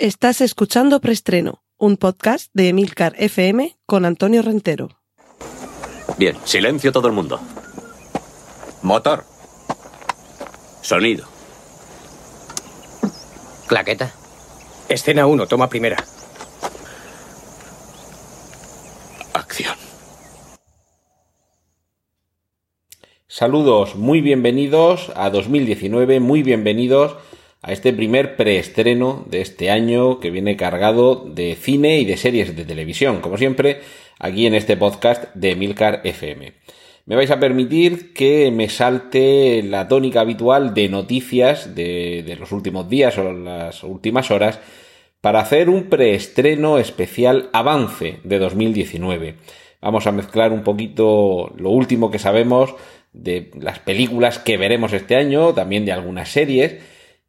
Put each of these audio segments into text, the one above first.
Estás escuchando Preestreno, un podcast de Emilcar FM con Antonio Rentero. Bien, silencio todo el mundo. Motor. Sonido. Claqueta. Escena 1, toma primera. Acción. Saludos, muy bienvenidos a 2019, muy bienvenidos a este primer preestreno de este año que viene cargado de cine y de series de televisión, como siempre, aquí en este podcast de Milcar FM. Me vais a permitir que me salte la tónica habitual de noticias de, de los últimos días o las últimas horas para hacer un preestreno especial avance de 2019. Vamos a mezclar un poquito lo último que sabemos de las películas que veremos este año, también de algunas series,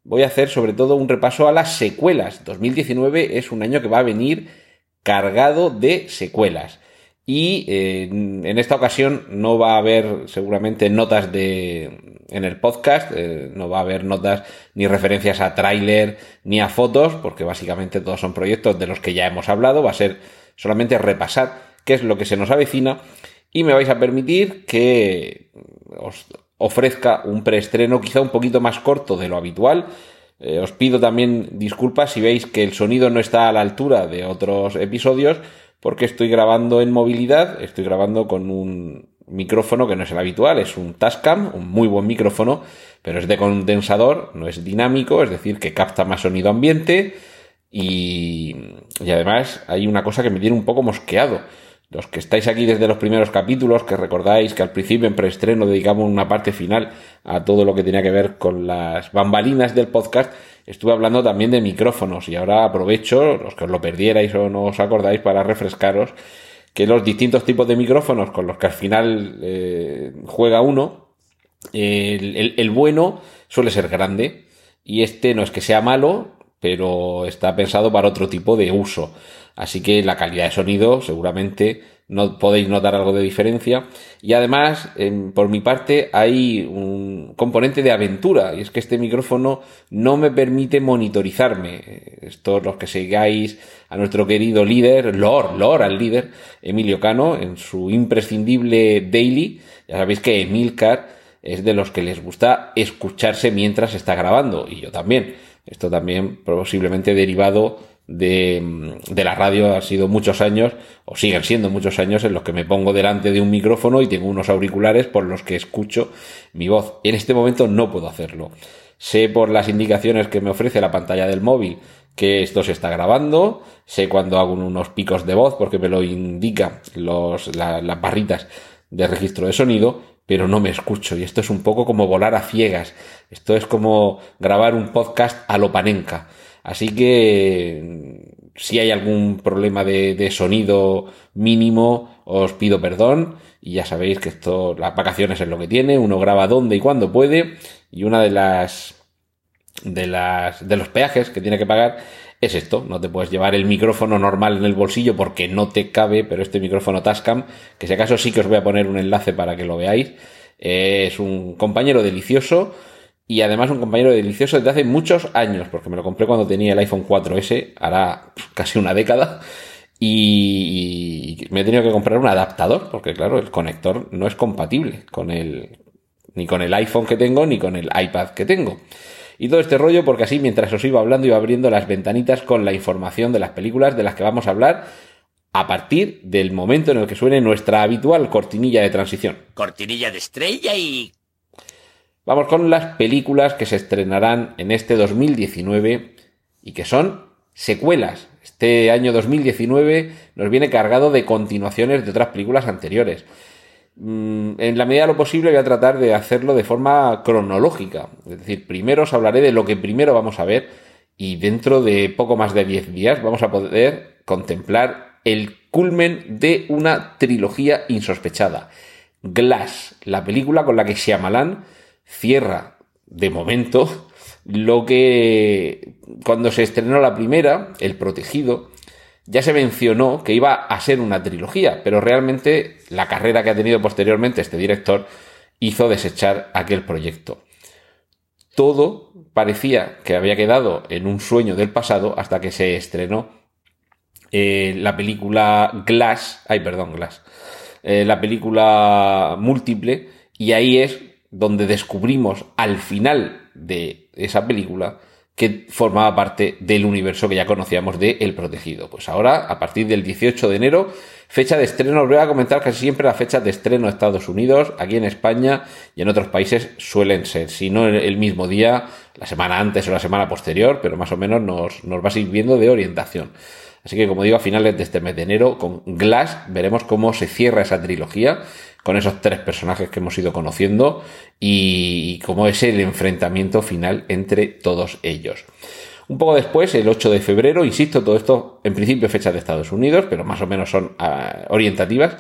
voy a hacer sobre todo un repaso a las secuelas. 2019 es un año que va a venir cargado de secuelas. Y eh, en esta ocasión no va a haber seguramente notas de en el podcast, eh, no va a haber notas ni referencias a tráiler ni a fotos, porque básicamente todos son proyectos de los que ya hemos hablado. Va a ser solamente repasar qué es lo que se nos avecina y me vais a permitir que os ofrezca un preestreno quizá un poquito más corto de lo habitual. Eh, os pido también disculpas si veis que el sonido no está a la altura de otros episodios, porque estoy grabando en movilidad, estoy grabando con un micrófono que no es el habitual, es un Tascam, un muy buen micrófono, pero es de condensador, no es dinámico, es decir, que capta más sonido ambiente y, y además hay una cosa que me tiene un poco mosqueado los que estáis aquí desde los primeros capítulos, que recordáis que al principio en preestreno dedicamos una parte final a todo lo que tenía que ver con las bambalinas del podcast, estuve hablando también de micrófonos. Y ahora aprovecho, los que os lo perdierais o no os acordáis, para refrescaros que los distintos tipos de micrófonos con los que al final eh, juega uno, el, el bueno suele ser grande. Y este no es que sea malo, pero está pensado para otro tipo de uso. Así que la calidad de sonido seguramente no podéis notar algo de diferencia. Y además, por mi parte, hay un componente de aventura. Y es que este micrófono no me permite monitorizarme. Estos los que sigáis a nuestro querido líder, Lord, Lord al líder, Emilio Cano, en su imprescindible daily. Ya sabéis que Emilcar es de los que les gusta escucharse mientras está grabando. Y yo también. Esto también posiblemente derivado de, de, la radio ha sido muchos años, o siguen siendo muchos años, en los que me pongo delante de un micrófono y tengo unos auriculares por los que escucho mi voz. En este momento no puedo hacerlo. Sé por las indicaciones que me ofrece la pantalla del móvil que esto se está grabando, sé cuando hago unos picos de voz porque me lo indica las barritas de registro de sonido, pero no me escucho. Y esto es un poco como volar a ciegas. Esto es como grabar un podcast a lo panenca. Así que si hay algún problema de, sonido mínimo, os pido perdón. Y ya sabéis que esto, las vacaciones es lo que tiene. Uno graba donde y cuando puede. Y una de las de las de los peajes que tiene que pagar es esto, no te puedes llevar el micrófono normal en el bolsillo porque no te cabe, pero este micrófono Tascam, que si acaso sí que os voy a poner un enlace para que lo veáis, es un compañero delicioso, y además un compañero delicioso desde hace muchos años, porque me lo compré cuando tenía el iPhone 4S, hará casi una década, y me he tenido que comprar un adaptador, porque claro, el conector no es compatible con el, ni con el iPhone que tengo, ni con el iPad que tengo. Y todo este rollo porque así mientras os iba hablando iba abriendo las ventanitas con la información de las películas de las que vamos a hablar a partir del momento en el que suene nuestra habitual cortinilla de transición. Cortinilla de estrella y Vamos con las películas que se estrenarán en este 2019 y que son secuelas. Este año 2019 nos viene cargado de continuaciones de otras películas anteriores. Mm, en la medida de lo posible voy a tratar de hacerlo de forma cronológica. Es decir, primero os hablaré de lo que primero vamos a ver y dentro de poco más de 10 días vamos a poder contemplar el culmen de una trilogía insospechada. Glass, la película con la que Shyamalan cierra de momento lo que cuando se estrenó la primera, El Protegido, ya se mencionó que iba a ser una trilogía, pero realmente la carrera que ha tenido posteriormente este director hizo desechar aquel proyecto. todo parecía que había quedado en un sueño del pasado hasta que se estrenó eh, la película Glass, ay perdón, Glass, eh, la película múltiple, y ahí es donde descubrimos al final de esa película que formaba parte del universo que ya conocíamos de El Protegido. Pues ahora, a partir del 18 de enero, fecha de estreno, os voy a comentar casi siempre la fecha de estreno de Estados Unidos, aquí en España y en otros países suelen ser, si no el mismo día, la semana antes o la semana posterior, pero más o menos nos, nos va sirviendo de orientación. Así que, como digo, a finales de este mes de enero, con Glass, veremos cómo se cierra esa trilogía con esos tres personajes que hemos ido conociendo y cómo es el enfrentamiento final entre todos ellos. Un poco después, el 8 de febrero, insisto, todo esto en principio fecha de Estados Unidos, pero más o menos son ah, orientativas,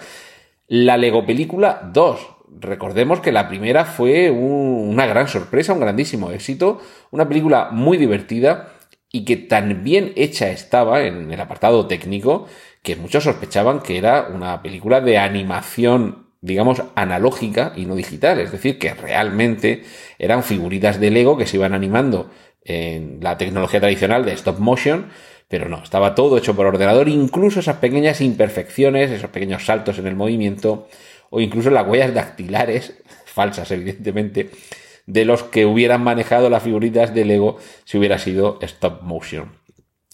la Lego Película 2. Recordemos que la primera fue una gran sorpresa, un grandísimo éxito, una película muy divertida y que tan bien hecha estaba en el apartado técnico que muchos sospechaban que era una película de animación digamos, analógica y no digital. Es decir, que realmente eran figuritas de Lego que se iban animando en la tecnología tradicional de stop motion, pero no, estaba todo hecho por ordenador, incluso esas pequeñas imperfecciones, esos pequeños saltos en el movimiento, o incluso las huellas dactilares, falsas evidentemente, de los que hubieran manejado las figuritas de Lego si hubiera sido stop motion.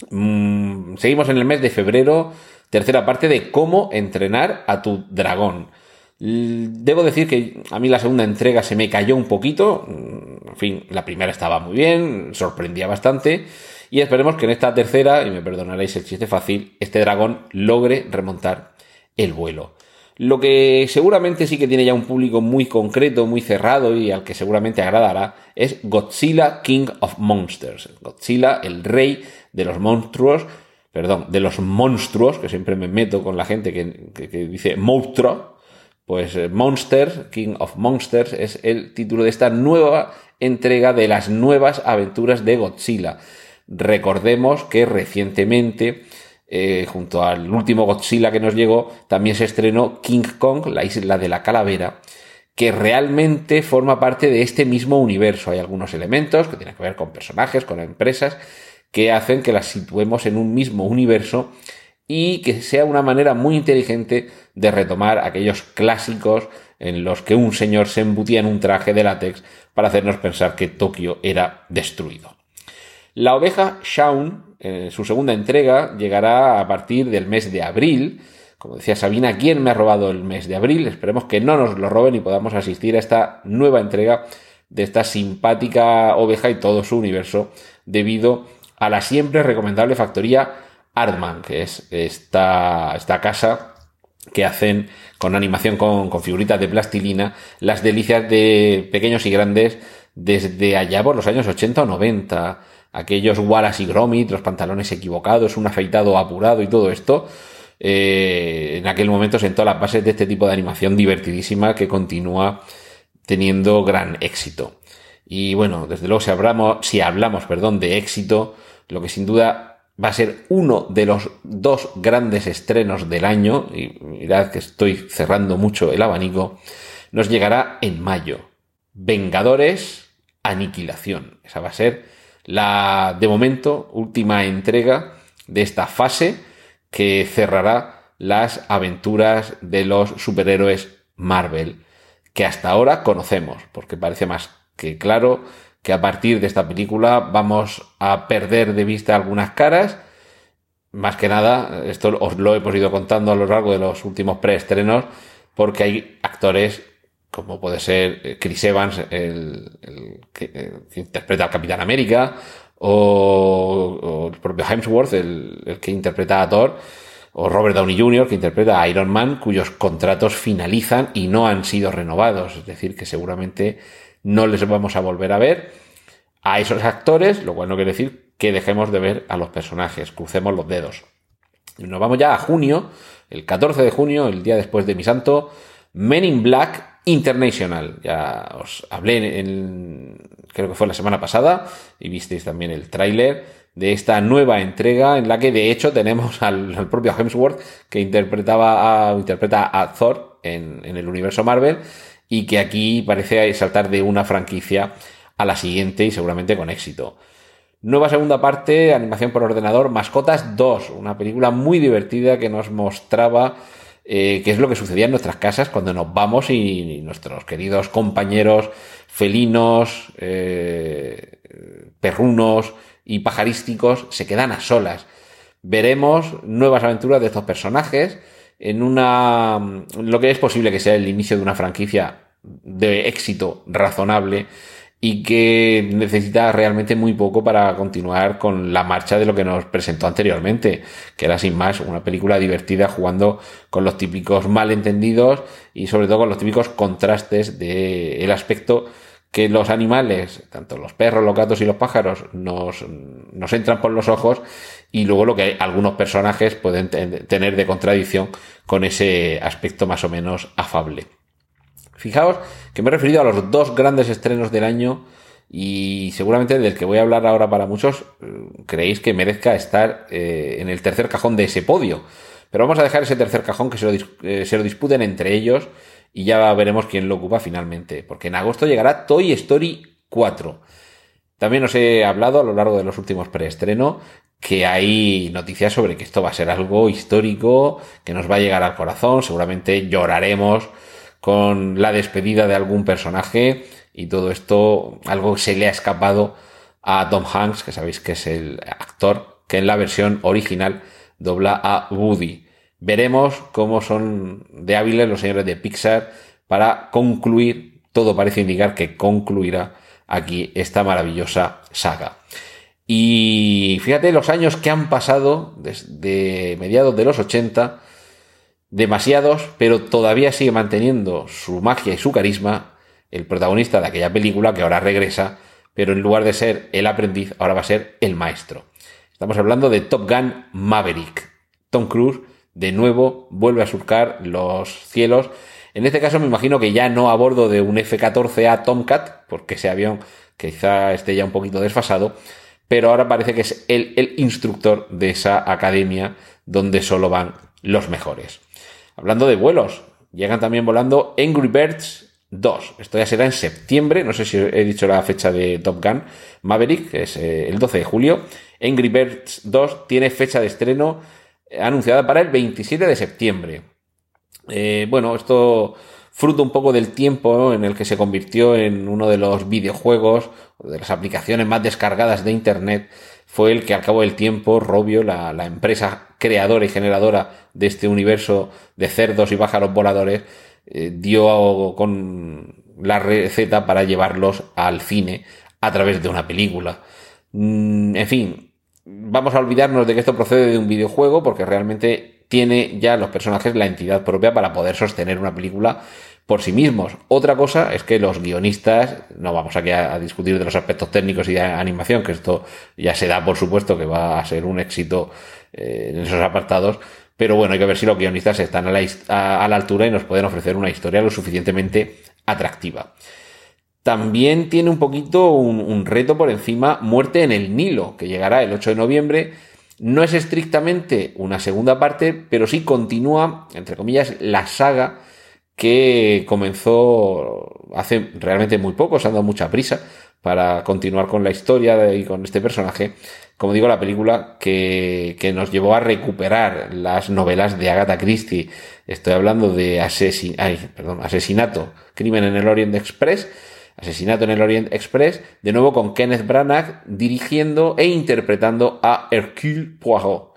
Mm, seguimos en el mes de febrero, tercera parte de cómo entrenar a tu dragón. Debo decir que a mí la segunda entrega se me cayó un poquito. Mm, en fin, la primera estaba muy bien, sorprendía bastante. Y esperemos que en esta tercera, y me perdonaréis el chiste fácil, este dragón logre remontar el vuelo. Lo que seguramente sí que tiene ya un público muy concreto, muy cerrado y al que seguramente agradará es Godzilla King of Monsters. Godzilla, el rey de los monstruos, perdón, de los monstruos, que siempre me meto con la gente que, dice monstruo, pues eh, Monsters, King of Monsters, es el título de esta nueva entrega de las nuevas aventuras de Godzilla. Recordemos que recientemente, eh, junto al último Godzilla que nos llegó, también se estrenó King Kong, la isla de la calavera, que realmente forma parte de este mismo universo. Hay algunos elementos que tienen que ver con personajes, con empresas, que hacen que las situemos en un mismo universo y que sea una manera muy inteligente de retomar aquellos clásicos en los que un señor se embutía en un traje de látex para hacernos pensar que Tokio era destruido. La oveja Shaun, en su segunda entrega, llegará a partir del mes de abril. Como decía Sabina, ¿quién me ha robado el mes de abril? Esperemos que no nos lo roben y podamos asistir a esta nueva entrega de esta simpática oveja y todo su universo debido a la siempre recomendable factoría Artman, que es esta, esta casa que hacen con animación con, con, figuritas de plastilina las delicias de pequeños y grandes desde allá por los años 80 o 90. Aquellos Wallace y Gromit, los pantalones equivocados, un afeitado apurado y todo esto. Eh, en aquel momento sentó las bases de este tipo de animación divertidísima que continúa teniendo gran éxito. Y bueno, desde luego si hablamos, si hablamos, perdón, de éxito, lo que sin duda va a ser uno de los dos grandes estrenos del año, y mirad que estoy cerrando mucho el abanico, nos llegará en mayo. Vengadores, Aniquilación. Esa va a ser la, de momento, última entrega de esta fase que cerrará las aventuras de los superhéroes Marvel, que hasta ahora conocemos, porque parece más que claro que a partir de esta película vamos a perder de vista algunas caras. Más que nada, esto os lo hemos ido contando a lo largo de los últimos preestrenos, porque hay actores como puede ser eh, Chris Evans, el, que, interpreta al Capitán América, o, el propio Hemsworth, el, el, que interpreta a Thor, o Robert Downey Jr., que interpreta a Iron Man, cuyos contratos finalizan y no han sido renovados. Es decir, que seguramente no les vamos a volver a ver a esos actores, lo cual no quiere decir que dejemos de ver a los personajes, crucemos los dedos. Nos vamos ya a junio, el 14 de junio, el día después de mi santo, Men in Black International. Ya os hablé en, creo que fue la semana pasada, y visteis también el tráiler de esta nueva entrega en la que de hecho tenemos al, propio Hemsworth que interpretaba a, interpreta a Thor en el universo Marvel y que aquí parece saltar de una franquicia a la siguiente y seguramente con éxito. Nueva segunda parte, animación por ordenador, Mascotas 2, una película muy divertida que nos mostraba eh, qué es lo que sucedía en nuestras casas cuando nos vamos y, nuestros queridos compañeros felinos, eh, perrunos y pajarísticos se quedan a solas. Veremos nuevas aventuras de estos personajes en una lo que es posible que sea el inicio de una franquicia de éxito razonable y que necesita realmente muy poco para continuar con la marcha de lo que nos presentó anteriormente, que era sin más una película divertida jugando con los típicos malentendidos y sobre todo con los típicos contrastes del el aspecto que los animales, tanto los perros, los gatos y los pájaros, nos, nos entran por los ojos y luego lo que algunos personajes pueden tener de contradicción con ese aspecto más o menos afable. Fijaos que me he referido a los dos grandes estrenos del año y seguramente del que voy a hablar ahora para muchos eh, creéis que merezca estar eh, en el tercer cajón de ese podio. Pero vamos a dejar ese tercer cajón que se lo, eh, se lo disputen entre ellos y ya veremos quién lo ocupa finalmente. Porque en agosto llegará Toy Story 4. También os he hablado a lo largo de los últimos preestreno que hay noticias sobre que esto va a ser algo histórico, que nos va a llegar al corazón, seguramente lloraremos con la despedida de algún personaje y todo esto, algo se le ha escapado a Tom Hanks, que sabéis que es el actor que en la versión original dobla a Woody. Veremos cómo son de hábiles los señores de Pixar para concluir, todo parece indicar que concluirá aquí esta maravillosa saga. Y fíjate los años que han pasado desde mediados de los 80 demasiados, pero todavía sigue manteniendo su magia y su carisma el protagonista de aquella película que ahora regresa, pero en lugar de ser el aprendiz, ahora va a ser el maestro. Estamos hablando de Top Gun Maverick. Tom Cruise de nuevo vuelve a surcar los cielos. En este caso me imagino que ya no a bordo de un F-14A Tomcat, porque ese avión quizá esté ya un poquito desfasado, pero ahora parece que es el, el instructor de esa academia donde solo van los mejores. Hablando de vuelos, llegan también volando Angry Birds 2. Esto ya será en septiembre, no sé si he dicho la fecha de Top Gun Maverick, que es eh, el 12 de julio. Angry Birds 2 tiene fecha de estreno eh, anunciada para el 27 de septiembre. Eh, bueno, esto fruto un poco del tiempo en el que se convirtió en uno de los videojuegos, de las aplicaciones más descargadas de Internet, fue el que al cabo del tiempo Robio, la, empresa creadora y generadora de este universo de cerdos y pájaros voladores, eh, dio con la receta para llevarlos al cine a través de una película. Mm, en fin, vamos a olvidarnos de que esto procede de un videojuego porque realmente tiene ya los personajes la entidad propia para poder sostener una película por sí mismos. Otra cosa es que los guionistas, no vamos aquí a, discutir de los aspectos técnicos y de animación, que esto ya se da por supuesto que va a ser un éxito eh, en esos apartados, pero bueno, hay que ver si los guionistas están a la, a, la altura y nos pueden ofrecer una historia lo suficientemente atractiva. También tiene un poquito un, un, reto por encima, Muerte en el Nilo, que llegará el 8 de noviembre. No es estrictamente una segunda parte, pero sí continúa, entre comillas, la saga que comenzó hace realmente muy poco, se han dado mucha prisa para continuar con la historia y con este personaje. Como digo, la película que, que nos llevó a recuperar las novelas de Agatha Christie. Estoy hablando de Asesinato, Crimen en el Orient Express, Asesinato en el Orient Express, de nuevo con Kenneth Branagh dirigiendo e interpretando a Hercule Poirot.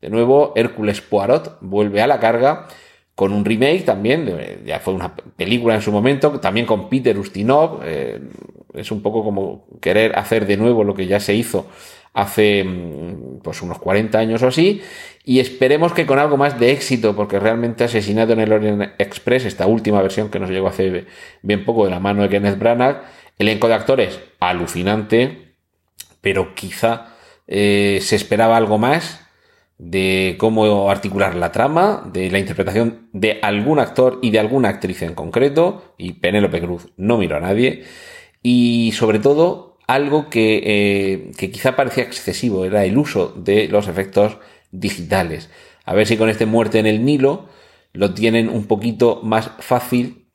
De nuevo, Hércules Poirot vuelve a la carga con un remake también, ya fue una película en su momento, también con Peter Ustinov, eh, es un poco como querer hacer de nuevo lo que ya se hizo hace mm, pues unos 40 años o así, y esperemos que con algo más de éxito, porque realmente Asesinado en el Orient Express, esta última versión que nos llegó hace bien poco de la mano de Kenneth Branagh, elenco de actores alucinante, pero quizá eh, se esperaba algo más, de cómo articular la trama, de la interpretación de algún actor y de alguna actriz en concreto, y Penélope Cruz no miró a nadie, y sobre todo algo que, eh, que quizá parecía excesivo, era el uso de los efectos digitales. A ver si con este muerte en el Nilo lo tienen un poquito más fácil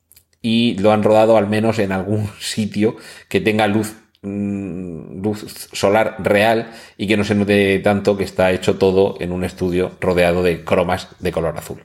y lo han rodado al menos en algún sitio que tenga luz mm, luz solar real y que no se note tanto que está hecho todo en un estudio rodeado de cromas de color azul.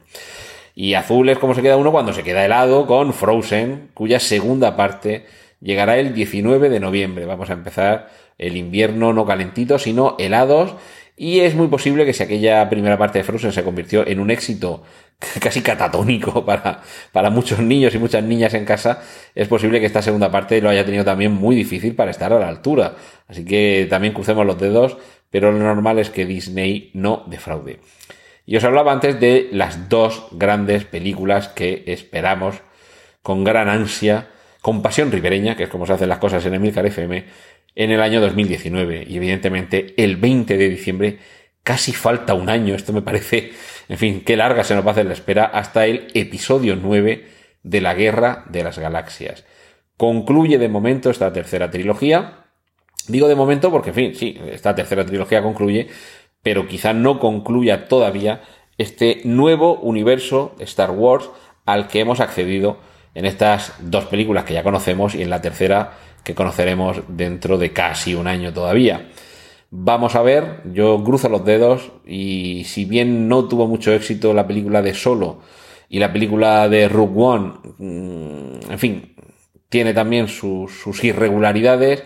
Y azul es como se queda uno cuando se queda helado con Frozen, cuya segunda parte llegará el 19 de noviembre. Vamos a empezar el invierno no calentito, sino helados. Y es muy posible que si aquella primera parte de Frozen se convirtió en un éxito casi catatónico para, para muchos niños y muchas niñas en casa, es posible que esta segunda parte lo haya tenido también muy difícil para estar a la altura. Así que también crucemos los dedos, pero lo normal es que Disney no defraude. Y os hablaba antes de las dos grandes películas que esperamos con gran ansia, con pasión ribereña, que es como se hacen las cosas en Emilcar FM, en el año 2019. Y evidentemente el 20 de diciembre casi falta un año. Esto me parece, en fin, qué larga se nos va a hacer la espera hasta el episodio 9 de la Guerra de las Galaxias. Concluye de momento esta tercera trilogía. Digo de momento porque, en fin, sí, esta tercera trilogía concluye, pero quizá no concluya todavía este nuevo universo Star Wars al que hemos accedido en estas dos películas que ya conocemos y en la tercera que conoceremos dentro de casi un año todavía. Vamos a ver, yo cruzo los dedos y si bien no tuvo mucho éxito la película de Solo y la película de Rogue One, mm, en fin, tiene también sus irregularidades,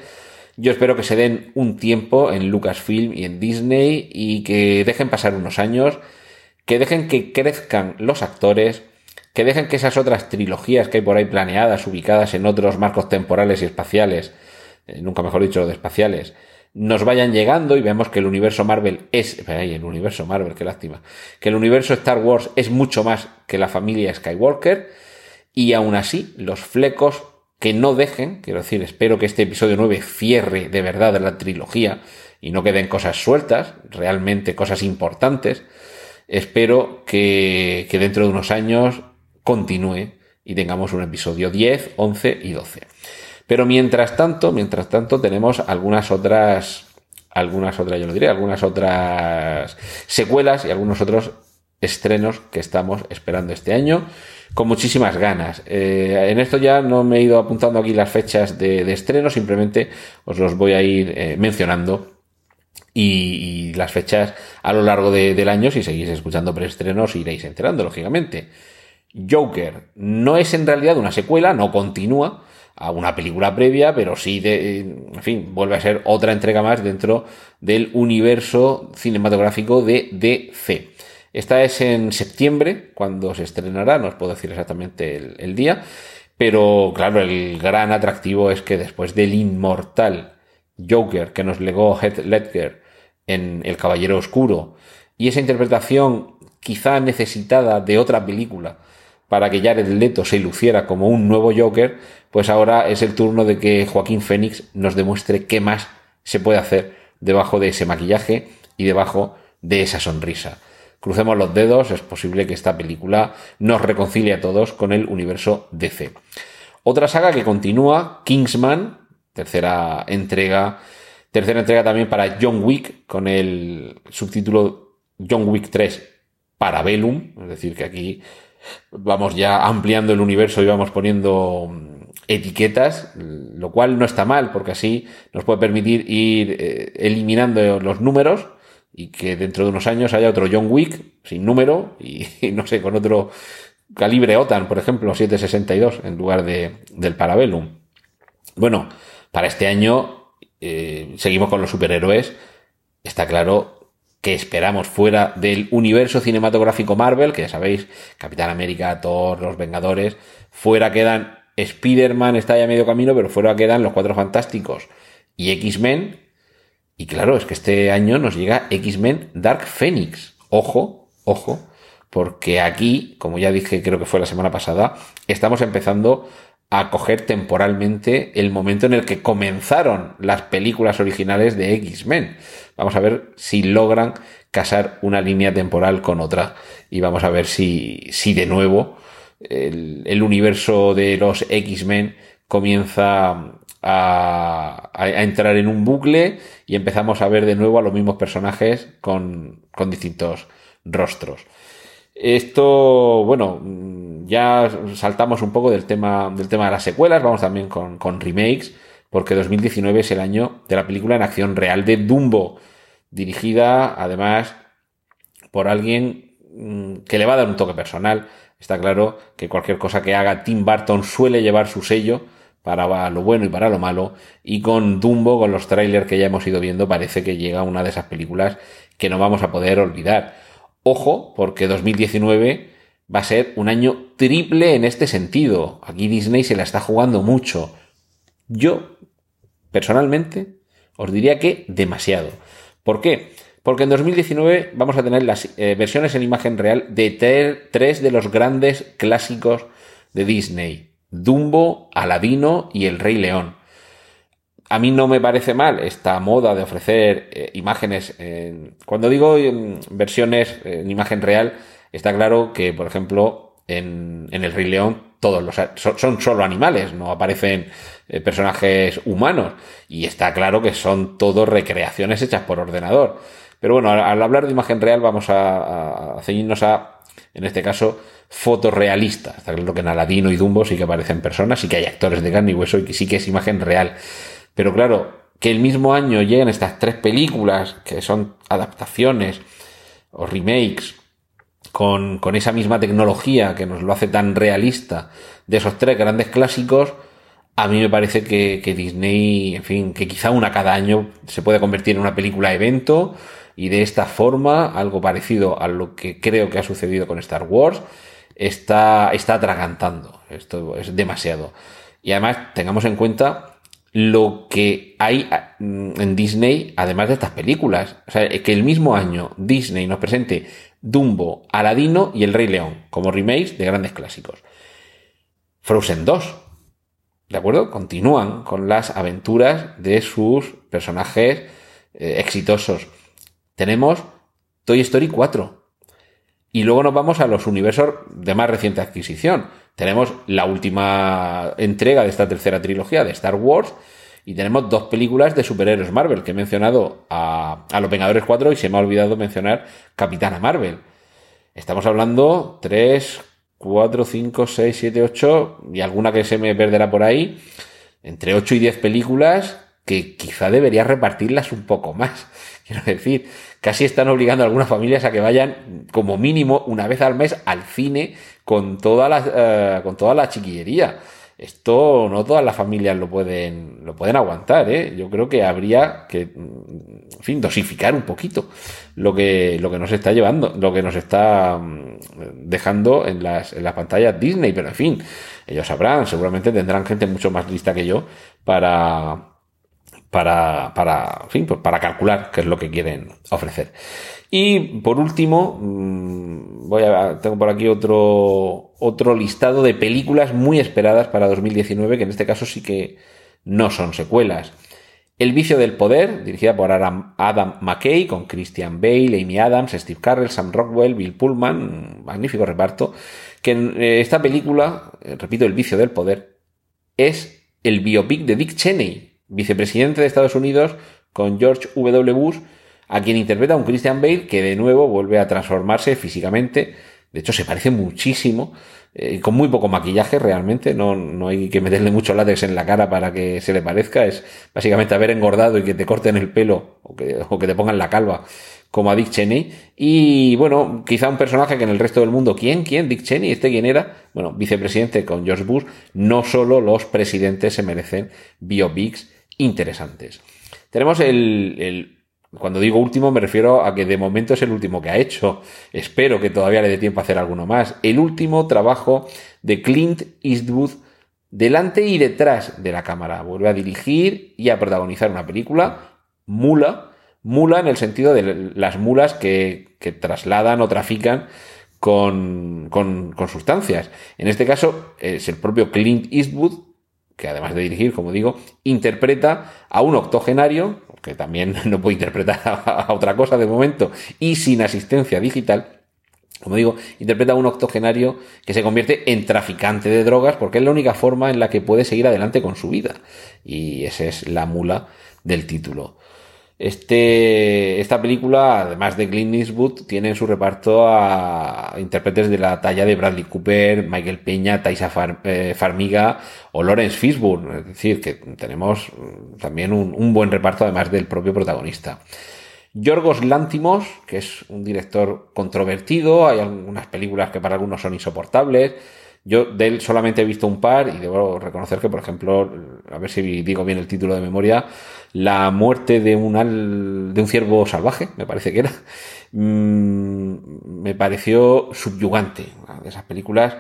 yo espero que se den un tiempo en Lucasfilm y en Disney y que dejen pasar unos años, que dejen que crezcan los actores, que dejen que esas otras trilogías que hay por ahí planeadas, ubicadas en otros marcos temporales y espaciales, eh, nunca mejor dicho de espaciales, nos vayan llegando y vemos que el universo Marvel es, ay, el universo Marvel, qué lástima, que el universo Star Wars es mucho más que la familia Skywalker y aún así los flecos que no dejen, quiero decir, espero que este episodio 9 cierre de verdad la trilogía y no queden cosas sueltas, realmente cosas importantes. Espero que, que dentro de unos años continúe y tengamos un episodio 10, 11 y 12. Pero mientras tanto, mientras tanto, tenemos algunas otras, algunas otras, yo lo diré, algunas otras secuelas y algunos otros estrenos que estamos esperando este año con muchísimas ganas. Eh, en esto ya no me he ido apuntando aquí las fechas de, estreno, simplemente os los voy a ir eh, mencionando y, las fechas a lo largo del año, si seguís escuchando preestrenos, iréis enterando, lógicamente. Joker no es en realidad una secuela, no continúa a una película previa, pero sí, de, en fin, vuelve a ser otra entrega más dentro del universo cinematográfico de DC. Esta es en septiembre, cuando se estrenará, no os puedo decir exactamente el, día, pero claro, el gran atractivo es que después del inmortal Joker que nos legó Heath Ledger en El Caballero Oscuro, y esa interpretación quizá necesitada de otra película para que Jared Leto se luciera como un nuevo Joker, pues ahora es el turno de que Joaquín Phoenix nos demuestre qué más se puede hacer debajo de ese maquillaje y debajo de esa sonrisa. Crucemos los dedos, es posible que esta película nos reconcilie a todos con el universo DC. Otra saga que continúa, Kingsman, tercera entrega, tercera entrega también para John Wick, con el subtítulo John Wick 3 Parabellum, es decir, que aquí vamos ya ampliando el universo y vamos poniendo mm, etiquetas, lo cual no está mal, porque así nos puede permitir ir eh, eliminando los números y que dentro de unos años haya otro John Wick sin número y, no sé, con otro calibre OTAN, por ejemplo, 762 en lugar de, del Parabellum. Bueno, para este año eh, seguimos con los superhéroes. Está claro que esperamos fuera del universo cinematográfico Marvel, que ya sabéis, Capitán América, Thor, Los Vengadores. Fuera quedan Spider-Man, está ya medio camino, pero fuera quedan los Cuatro Fantásticos y X-Men, y claro, es que este año nos llega X-Men Dark Phoenix. Ojo, ojo, porque aquí, como ya dije, creo que fue la semana pasada, estamos empezando a coger temporalmente el momento en el que comenzaron las películas originales de X-Men. Vamos a ver si logran casar una línea temporal con otra y vamos a ver si, si de nuevo el, universo de los X-Men comienza a, entrar en un bucle y empezamos a ver de nuevo a los mismos personajes con, con distintos rostros. Esto, bueno, ya saltamos un poco del tema, del tema de las secuelas, vamos también con, con remakes. porque 2019 es el año de la película en acción real de Dumbo, dirigida además por alguien mm, que le va a dar un toque personal. Está claro que cualquier cosa que haga Tim Burton suele llevar su sello para lo bueno y para lo malo. Y con Dumbo, con los trailers que ya hemos ido viendo, parece que llega una de esas películas que no vamos a poder olvidar. Ojo, porque 2019 va a ser un año triple en este sentido. Aquí Disney se la está jugando mucho. Yo, personalmente, os diría que demasiado. ¿Por qué? Porque en 2019 vamos a tener las eh, versiones en imagen real de tres de los grandes clásicos de Disney. Dumbo, Aladino y El Rey León. A mí no me parece mal esta moda de ofrecer eh, imágenes. cuando digo versiones en imagen real, está claro que, por ejemplo, en, El Rey León todos los son, solo animales, no aparecen eh, personajes humanos. Y está claro que son todos recreaciones hechas por ordenador. Pero bueno, al, hablar de imagen real vamos a, ceñirnos a, en este caso, fotorrealista. Está claro que en Aladino y Dumbo sí que aparecen personas, sí que hay actores de carne y hueso y que sí que es imagen real. Pero claro, que el mismo año lleguen estas tres películas, que son adaptaciones o remakes, con, con esa misma tecnología que nos lo hace tan realista de esos tres grandes clásicos, a mí me parece que, que, Disney, en fin, que quizá una cada año se puede convertir en una película evento y de esta forma, algo parecido a lo que creo que ha sucedido con Star Wars, está, está atragantando. Esto es demasiado. Y además, tengamos en cuenta lo que hay mm, en Disney, además de estas películas. O sea, que el mismo año Disney nos presente Dumbo, Aladino y El Rey León, como remakes de grandes clásicos. Frozen 2. ¿De acuerdo? Continúan con las aventuras de sus personajes eh, exitosos. Tenemos Toy Story 4, y luego nos vamos a los universos de más reciente adquisición. Tenemos la última entrega de esta tercera trilogía de Star Wars y tenemos dos películas de superhéroes Marvel, que he mencionado a, Los Vengadores 4 y se me ha olvidado mencionar Capitana Marvel. Estamos hablando 3, 4, 5, 6, 7, 8 y alguna que se me perderá por ahí. Entre 8 y 10 películas que quizá debería repartirlas un poco más. Quiero decir, casi están obligando a algunas familias a que vayan como mínimo una vez al mes al cine con toda la, eh, con toda la chiquillería. Esto no todas las familias lo pueden, lo pueden aguantar, ¿eh? Yo creo que habría que, en fin, dosificar un poquito lo que, lo que nos está llevando, lo que nos está mm, dejando en las, en las pantallas Disney, pero en fin, ellos sabrán, seguramente tendrán gente mucho más lista que yo para, para, para, fin, pues para calcular qué es lo que quieren ofrecer. Y por último, mm, voy tengo por aquí otro, otro listado de películas muy esperadas para 2019, que en este caso sí que no son secuelas. El vicio del poder, dirigida por Adam, McKay, con Christian Bale, Amy Adams, Steve Carell, Sam Rockwell, Bill Pullman, magnífico reparto, que eh, esta película, eh, repito, El vicio del poder, es el biopic de Dick Cheney, vicepresidente de Estados Unidos, con George W. Bush, a quien interpreta un Christian Bale que de nuevo vuelve a transformarse físicamente. De hecho, se parece muchísimo, eh, con muy poco maquillaje realmente. No, no hay que meterle mucho látex en la cara para que se le parezca. Es básicamente haber engordado y que te corten el pelo o que, o que te pongan la calva como a Dick Cheney. Y bueno, quizá un personaje que en el resto del mundo, ¿quién? ¿Quién? Dick Cheney, ¿este quién era? Bueno, vicepresidente con George Bush. No solo los presidentes se merecen biopics interesantes. Tenemos el, cuando digo último me refiero a que de momento es el último que ha hecho. Espero que todavía le dé tiempo a hacer alguno más. El último trabajo de Clint Eastwood delante y detrás de la cámara. Vuelve a dirigir y a protagonizar una película, Mula. Mula en el sentido de las mulas que, que trasladan o trafican con, con, con, sustancias. En este caso es el propio Clint Eastwood que además de dirigir, como digo, interpreta a un octogenario, que también no puede interpretar a otra cosa de momento, y sin asistencia digital, como digo, interpreta a un octogenario que se convierte en traficante de drogas porque es la única forma en la que puede seguir adelante con su vida. Y esa es la mula del título. Este, esta película, además de Clint Eastwood, tiene en su reparto a intérpretes de la talla de Bradley Cooper, Michael Peña, Taisa eh, Farmiga o Lawrence Fishburne. Es decir, que tenemos también un, un buen reparto además del propio protagonista. Yorgos Lántimos, que es un director controvertido, hay algunas películas que para algunos son insoportables. Yo de él solamente he visto un par y debo reconocer que, por ejemplo, a ver si digo bien el título de memoria, La muerte de un, de un ciervo salvaje, me parece que era, mm, me pareció subyugante. De esas películas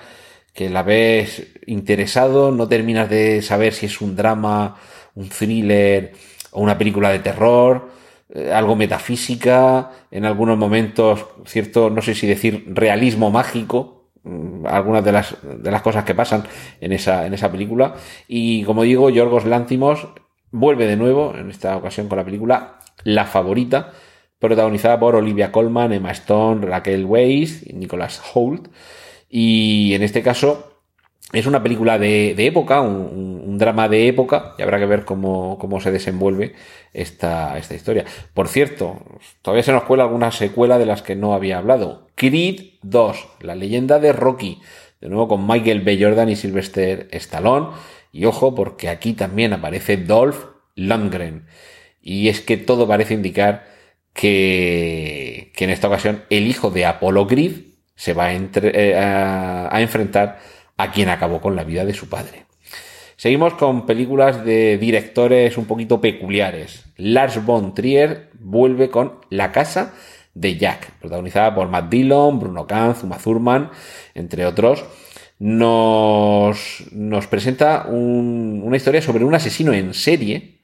que la ves interesado, no terminas de saber si es un drama, un thriller o una película de terror eh, algo metafísica, en algunos momentos cierto, no sé si decir realismo mágico, mm, algunas de las, de las cosas que pasan en esa, en esa película. Y como digo, Yorgos Lántimos vuelve de nuevo, en esta ocasión con la película La Favorita, protagonizada por Olivia Colman, Emma Stone, Raquel Weisz y Nicholas Holt. Y en este caso es una película de, época, un, drama de época, y habrá que ver cómo, se desenvuelve esta, esta, historia. Por cierto, todavía se nos cuela alguna secuela de las que no había hablado. Creed 2, la leyenda de Rocky, de nuevo con Michael B. Jordan y Sylvester Stallone. Y ojo, porque aquí también aparece Dolph Lundgren. Y es que todo parece indicar que, que en esta ocasión el hijo de Apollo Creed se va a, eh, a enfrentar a quien acabó con la vida de su padre. Seguimos con películas de directores un poquito peculiares. Lars von Trier vuelve con La casa de Jack, protagonizada por Matt Dillon, Bruno Ganz, Uma Thurman, entre otros. Nos, nos presenta una historia sobre un asesino en serie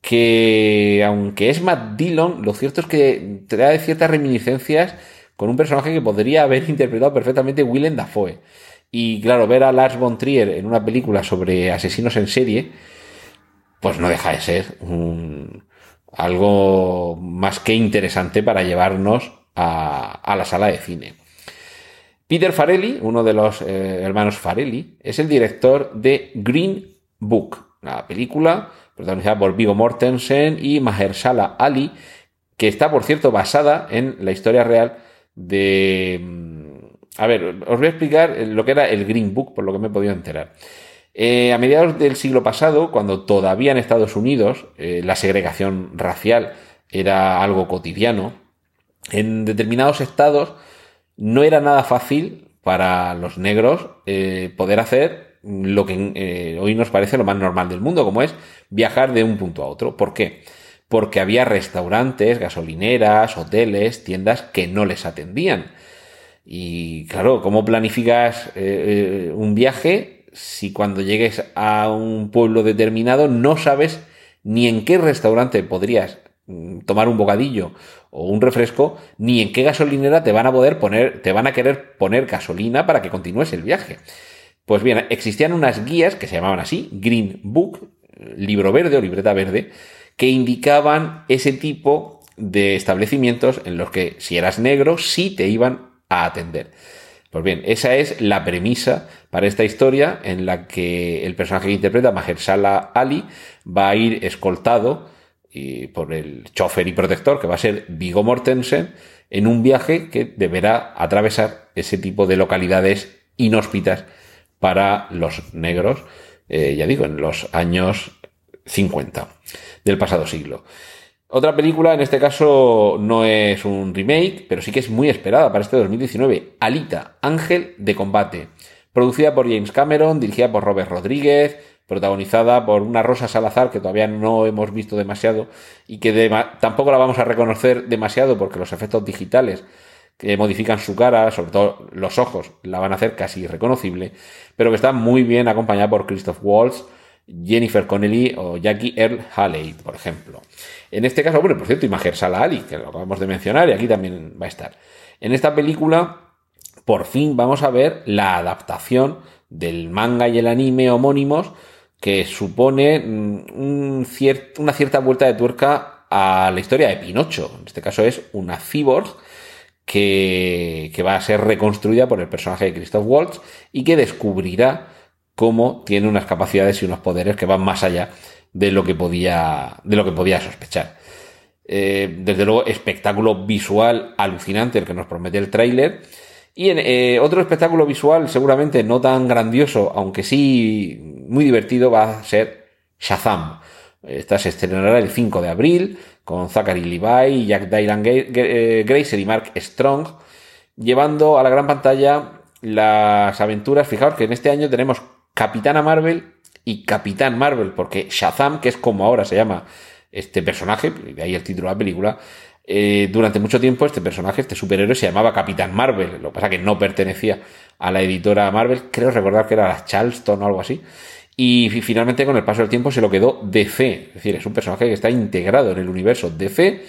que, aunque es Matt Dillon, lo cierto es que trae ciertas reminiscencias con un personaje que podría haber interpretado perfectamente Willem Dafoe. Y claro, ver a Lars von Trier en una película sobre asesinos en serie, pues no deja de ser algo más que interesante para llevarnos a, la sala de cine. Peter Farelli, uno de los eh, hermanos Farelli, es el director de Green Book, la película protagonizada por Vigo Mortensen y Mahershala Ali, que está, por cierto, basada en la historia real de a ver, os voy a explicar lo que era el Green Book, por lo que me he podido enterar. Eh, a mediados del siglo pasado, cuando todavía en Estados Unidos eh, la segregación racial era algo cotidiano, en determinados estados no era nada fácil para los negros eh, poder hacer lo que hoy nos parece lo más normal del mundo, como es viajar de un punto a otro. ¿Por qué? Porque había restaurantes, gasolineras, hoteles, tiendas que no les atendían. Y claro, ¿cómo planificas eh, eh, un viaje si cuando llegues a un pueblo determinado no sabes ni en qué restaurante podrías mm, tomar un bocadillo o un refresco, ni en qué gasolinera te van a poder poner, te van a querer poner gasolina para que continúes el viaje. Pues bien, existían unas guías que se llamaban así, Green Book, libro verde o libreta verde, que indicaban ese tipo de establecimientos en los que si eras negro sí te iban a atender. Pues bien, esa es la premisa para esta historia en la que el personaje que interpreta, Mahershala Ali, va a ir escoltado por el chofer y protector, que va a ser Vigo Mortensen, en un viaje que deberá atravesar ese tipo de localidades inhóspitas para los negros, eh, ya digo, en los años 50 del pasado siglo. Otra película, en este caso, no es un remake, pero sí que es muy esperada para este 2019. Alita, Ángel de Combate. Producida por James Cameron, dirigida por Robert Rodríguez, protagonizada por una Rosa Salazar que todavía no hemos visto demasiado y que tampoco la vamos a reconocer demasiado porque los efectos digitales que modifican su cara, sobre todo los ojos, la van a hacer casi irreconocible, pero que está muy bien acompañada por Christoph Waltz, Jennifer Connelly o Jackie Earl Haley, por ejemplo. En este caso, bueno, por cierto, y Sala Ali, que lo acabamos de mencionar, y aquí también va a estar. En esta película, por fin vamos a ver la adaptación del manga y el anime homónimos, que supone mm, una cierta vuelta de tuerca a la historia de Pinocho. En este caso es una cyborg que, que va a ser reconstruida por el personaje de Christoph Waltz y que descubrirá cómo tiene unas capacidades y unos poderes que van más allá de lo que podía, de lo que podía sospechar. Eh, desde luego, espectáculo visual alucinante el que nos promete el tráiler. Y en, eh, otro espectáculo visual, seguramente no tan grandioso, aunque sí muy divertido, va a ser Shazam. Esta se estrenará el 5 de abril con Zachary Levi, Jack Dylan Grazer y Mark Strong, llevando a la gran pantalla las aventuras. Fijaos que en este año tenemos Capitana Marvel y Capitán Marvel, porque Shazam, que es como ahora se llama este personaje, de ahí el título de la película, eh, durante mucho tiempo este personaje, este superhéroe, se llamaba Capitán Marvel. Lo que pasa que no pertenecía a la editora Marvel, creo recordar que era la Charleston o algo así. Y finalmente con el paso del tiempo se lo quedó DC. Es decir, es un personaje que está integrado en el universo DC,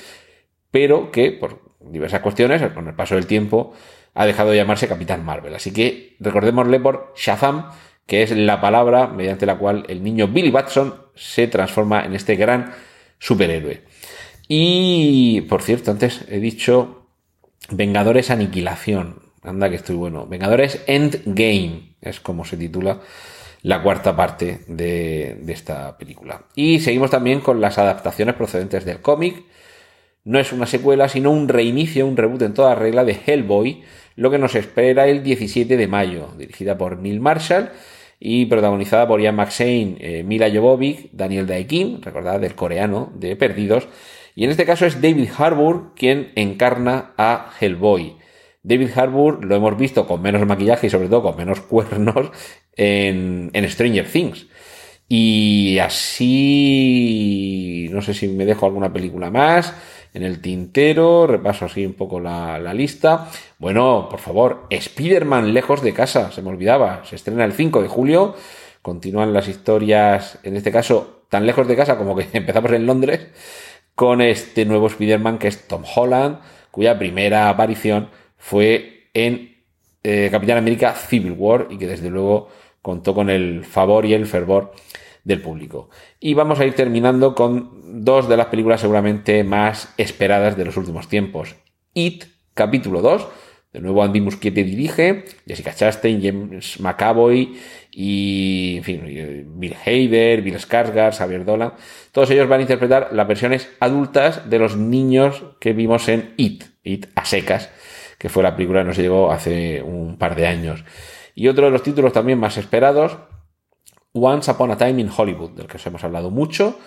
pero que por diversas cuestiones, con el paso del tiempo, ha dejado de llamarse Capitán Marvel. Así que recordémosle por Shazam, que es la palabra mediante la cual el niño Billy Batson se transforma en este gran superhéroe. Y, por cierto, antes he dicho Vengadores Aniquilación. Anda que estoy bueno. Vengadores Endgame es como se titula la cuarta parte de, de, esta película. Y seguimos también con las adaptaciones procedentes del cómic. No es una secuela, sino un reinicio, un reboot en toda regla de Hellboy, lo que nos espera el 17 de mayo, dirigida por Neil Marshall y protagonizada por Ian McShane, eh, Mila Jovovich, Daniel Dae-Kim, recordad del coreano de Perdidos, y en este caso es David Harbour quien encarna a Hellboy. David Harbour lo hemos visto con menos maquillaje y sobre todo con menos cuernos en, Stranger Things. Y así, no sé si me dejo alguna película más en el tintero, repaso así un poco la, la lista. Bueno, por favor, Spider-Man lejos de casa, se me olvidaba, se estrena el 5 de julio, continúan las historias, en este caso, tan lejos de casa como que empezamos en Londres, con este nuevo Spider-Man que es Tom Holland, cuya primera aparición fue en eh, Capitán América Civil War y que desde luego contó con el favor y el fervor del público. Y vamos a ir terminando con dos de las películas seguramente más esperadas de los últimos tiempos. It, capítulo 2, de nuevo Andy Muschietti dirige, Jessica Chastain, James McAvoy y, en fin, Bill Hader, Bill Skarsgård, Xavier Dolan. Todos ellos van a interpretar las versiones adultas de los niños que vimos en It, It a secas, que fue la película que nos llegó hace un par de años. Y otro de los títulos también más esperados, Once Upon a Time in Hollywood, del que os hemos hablado mucho,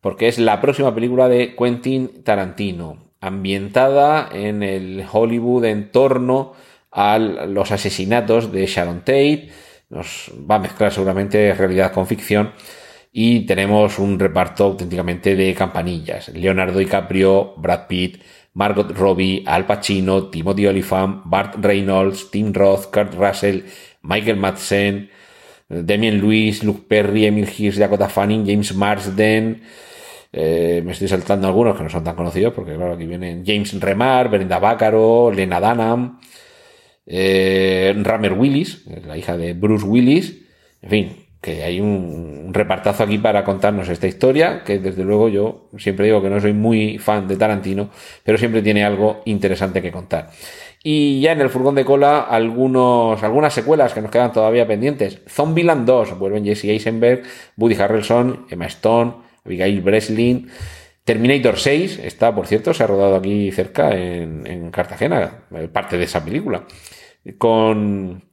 porque es la próxima película de Quentin Tarantino, ambientada en el Hollywood en torno a los asesinatos de Sharon Tate, nos va a mezclar seguramente realidad con ficción y tenemos un reparto auténticamente de campanillas. Leonardo DiCaprio, Brad Pitt, Margot Robbie, Al Pacino, Timothy Olyphant, Bart Reynolds, Tim Roth, Kurt Russell, Michael Madsen, Damien Lewis, Luke Perry, Emil Hirsch, Dakota Fanning, James Marsden. Eh, me estoy saltando algunos que no son tan conocidos, porque claro, aquí vienen James Remar, Brenda Bácaro, Lena Dunham, eh, Ramer Willis, la hija de Bruce Willis. En fin, que hay un, un, repartazo aquí para contarnos esta historia, que desde luego yo siempre digo que no soy muy fan de Tarantino, pero siempre tiene algo interesante que contar. Y ya en el furgón de cola, algunos, algunas secuelas que nos quedan todavía pendientes. Zombieland 2, vuelven Jesse Eisenberg, Woody Harrelson, Emma Stone, Abigail Breslin. Terminator 6 está, por cierto, se ha rodado aquí cerca en, en Cartagena, parte de esa película. Con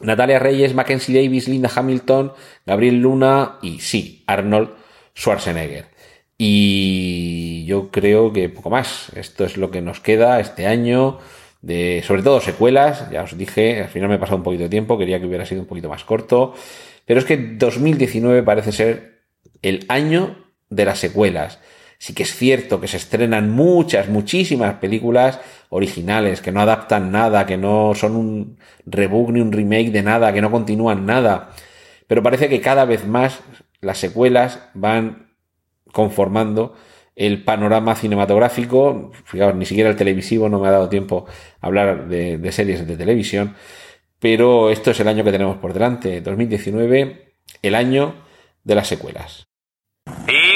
Natalia Reyes, Mackenzie Davis, Linda Hamilton, Gabriel Luna y sí, Arnold Schwarzenegger. Y yo creo que poco más. Esto es lo que nos queda este año de sobre todo secuelas, ya os dije, al final me he pasado un poquito de tiempo, quería que hubiera sido un poquito más corto, pero es que 2019 parece ser el año de las secuelas. Sí que es cierto que se estrenan muchas, muchísimas películas originales, que no adaptan nada, que no son un reboot ni un remake de nada, que no continúan nada. Pero parece que cada vez más las secuelas van conformando el panorama cinematográfico, fijaos, ni siquiera el televisivo no me ha dado tiempo a hablar de, series de televisión, pero esto es el año que tenemos por delante, 2019, el año de las secuelas. ¡Y